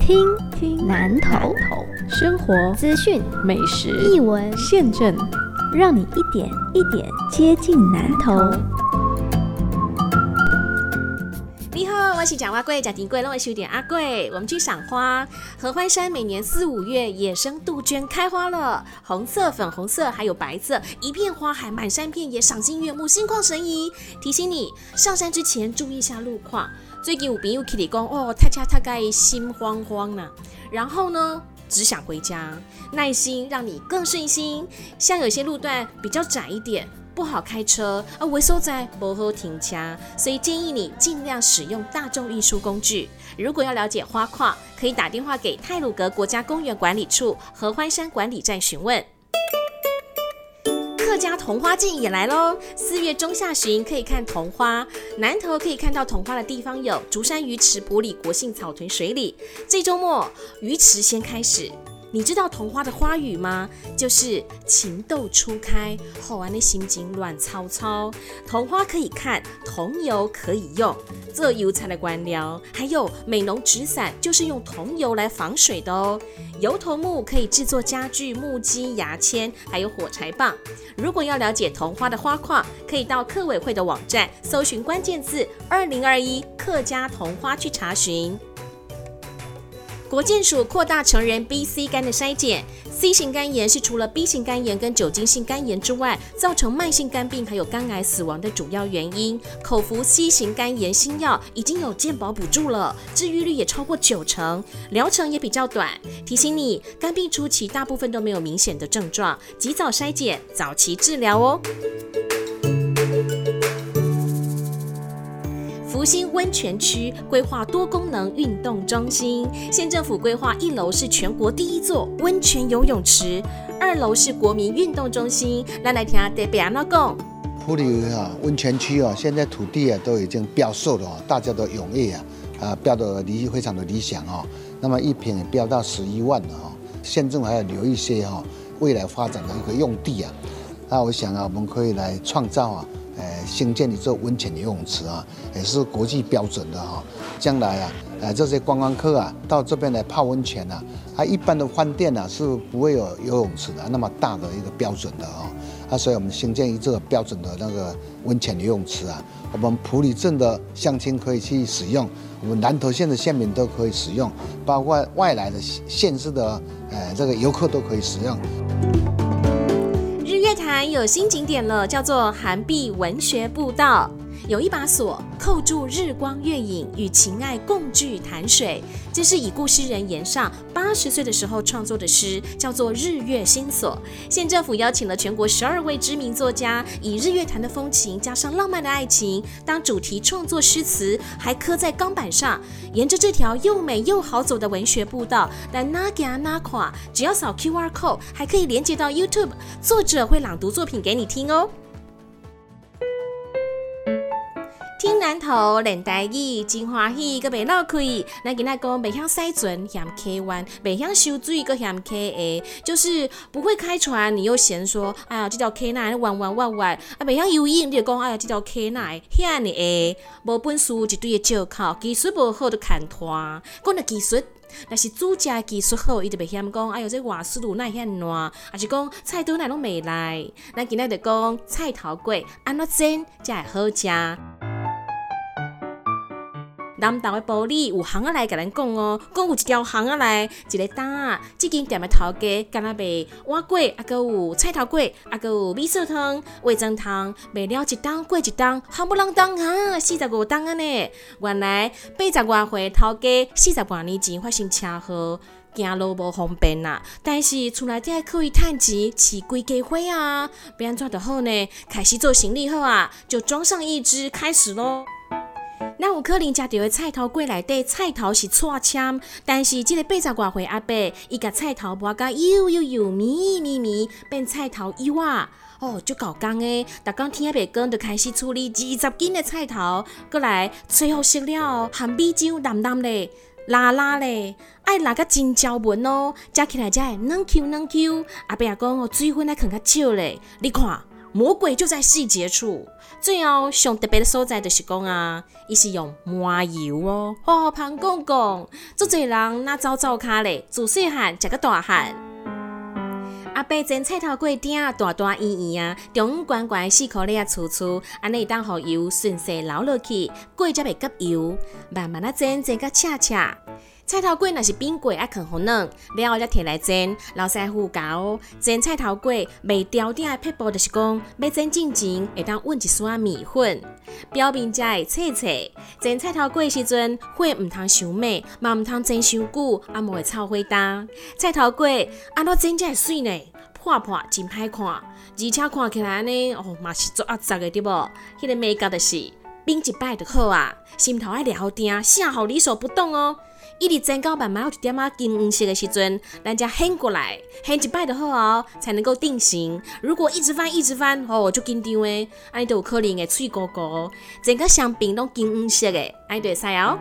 听听南头生活资讯美食译文，现政，让你一点一点接近南投。我是蒋花贵，贾庭贵，让我修点阿贵。我们去赏花，合欢山每年四五月野生杜鹃开花了，红色、粉红色还有白色，一片花海，满山遍野，赏心悦目，心旷神怡。提醒你上山之前注意一下路况。最近有朋友 Kitty 讲哦，他家大概心慌慌呐，然后呢只想回家，耐心让你更顺心。像有些路段比较窄一点。不好开车，而维修在不好停车，所以建议你尽量使用大众运输工具。如果要了解花况，可以打电话给泰鲁格国家公园管理处合欢山管理站询问。客家桐花季也来喽，四月中下旬可以看桐花。南头可以看到桐花的地方有竹山鱼池、埔里国信草屯水里。这周末鱼池先开始。你知道桐花的花语吗？就是情窦初开，好玩的心情乱糟糟。桐花可以看，桐油可以用，做油菜的官僚。还有美浓纸伞，就是用桐油来防水的哦。油桐木可以制作家具、木屐、牙签，还有火柴棒。如果要了解桐花的花况，可以到客委会的网站搜寻关键字“二零二一客家桐花”去查询。国健署扩大成人 B、C 肝的筛检。C 型肝炎是除了 B 型肝炎跟酒精性肝炎之外，造成慢性肝病还有肝癌死亡的主要原因。口服 C 型肝炎新药已经有健保补助了，治愈率也超过九成，疗程也比较短。提醒你，肝病初期大部分都没有明显的症状，及早筛检，早期治疗哦。福兴温泉区规划多功能运动中心，县政府规划一楼是全国第一座温泉游泳池，二楼是国民运动中心。来来听得别安怎讲？普里啊温泉区啊，现在土地啊都已经标售了哦，大家都踊跃啊，啊标的理非常的理想哦。那么一平也标到十一万了哦，县政府还要留一些哈未来发展的一个用地啊。那我想啊，我们可以来创造啊。呃，新建的这温泉游泳池啊，也是国际标准的哈。将来啊，呃，这些观光客啊，到这边来泡温泉啊，啊，一般的饭店啊是不会有游泳池的那么大的一个标准的哦。啊，所以我们新建一这个标准的那个温泉游泳池啊，我们普里镇的乡亲可以去使用，我们南投县的县民都可以使用，包括外来的县市的呃这个游客都可以使用。还有新景点了，叫做韩碧文学步道。有一把锁扣住日光月影，与情爱共聚潭水。这是已故诗人严上八十岁的时候创作的诗，叫做《日月星锁》。县政府邀请了全国十二位知名作家，以日月潭的风情加上浪漫的爱情当主题创作诗词，还刻在钢板上。沿着这条又美又好走的文学步道，但哪行哪跨，只要扫 QR code，还可以连接到 YouTube，作者会朗读作品给你听哦。听南投连台语真欢喜，个袂老开。咱今仔讲袂晓驶船嫌客弯，袂晓修水个嫌客下，就是不会开船，你又嫌说，哎呀，这条溪那弯弯弯弯，啊，袂晓游泳，你就讲，哎呀，这条溪那遐尼下，无本事一堆个借口，技术无好就牵拖。讲到技术，若是主家技术好，伊就袂嫌讲，哎哟，这瓦斯炉那遐烂，还是讲菜刀那拢袂来。咱今仔就讲菜头粿安怎煎才会？好食。南投的玻璃有行啊来甲咱讲哦，讲有一条行啊来，一个档啊，即间店的头家干那卖碗粿，啊，搁有菜头粿，啊，搁有米线汤、味噌汤，卖了一档过一档，夯不啷当啊，四十五档啊呢。原来八十外岁头家四十多年前发生车祸，行路无方便呐，但是厝内底可以趁钱饲规家伙啊，变安怎就好呢？开始做行李后啊，就装上一只，开始咯。咱有可能食到的菜头粿内底菜头是错签，但是即个八十外岁阿伯，伊甲菜头磨甲油油油咪咪咪变菜头油啊！哦，就搞工诶，逐工天也袂光，就开始处理二十斤的菜头，过来最后食了含米酒淡淡咧，辣辣咧，爱辣个真焦文哦，食起来才会软 Q 软 Q。阿伯也讲哦，水分爱放较少咧，你看魔鬼就在细节处。最后上特别的所在就是讲啊，伊是用麻油哦，好好胖公公，做侪人那走走卡咧，自细汉食个大汉。阿伯煎菜头粿鼎大大圆圆啊，中央悬悬四颗粒啊粗粗，安尼当互油顺势流落去，粿才袂夹油，慢慢啊煎煎甲恰恰。菜头粿若是冰粿，爱啃好嫩，了后才摕来煎。老师傅教哦煎菜头粿，未掉顶的撇步就是讲，要煎进前会当混一丝仔米粉，表面才会脆脆。煎菜头粿时阵，火毋通伤猛，嘛毋通煎伤久，啊无会臭火焦。菜头粿安怎煎才会水呢？破破真歹看，而且看起来呢，哦嘛是做压杂的对无？迄个美感就是冰一摆就好啊，心头爱了定，下好理所不动哦。一直煎到慢慢有一点仔金黄色的时阵，咱再掀过来，掀一摆就好哦，才能够定型。如果一直翻一直翻，哦，就紧张诶，安尼都有可能会脆糊糊，整个香饼拢金黄色的，安尼就会使哦。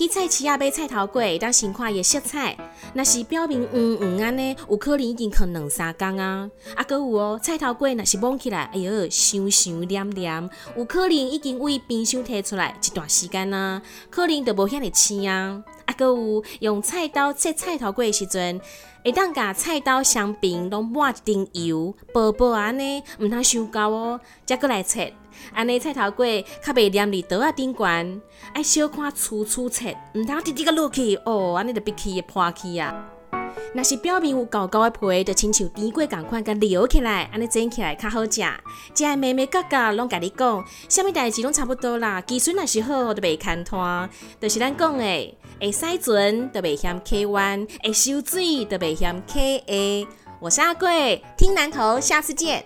去菜市啊买菜头粿，当先看伊色彩，若是表面黄黄安尼，有可能已经放两三工啊。啊，搁有哦，菜头粿若是摸起来，哎哟，香香黏黏，有可能已经为冰箱摕出来一段时间啊，可能就无遐尼青啊。啊，搁有用菜刀切菜头粿时阵，会当甲菜刀双边拢抹一点油，薄薄安尼，毋通伤厚哦，再搁来切。安尼菜头粿较袂黏伫刀啊顶悬，爱小看粗粗切，毋通直直个落去哦，安尼就必起破去啊。若是表面有厚厚的皮，就亲像甜粿共款，甲撩起来，安尼煎起来较好食。食的美美角角拢甲你讲，啥物代志拢差不多啦。技术若是好，就袂牵拖，就是咱讲的，会使船就袂嫌溪弯，会收水就袂嫌溪下。我是阿贵，听南头，下次见。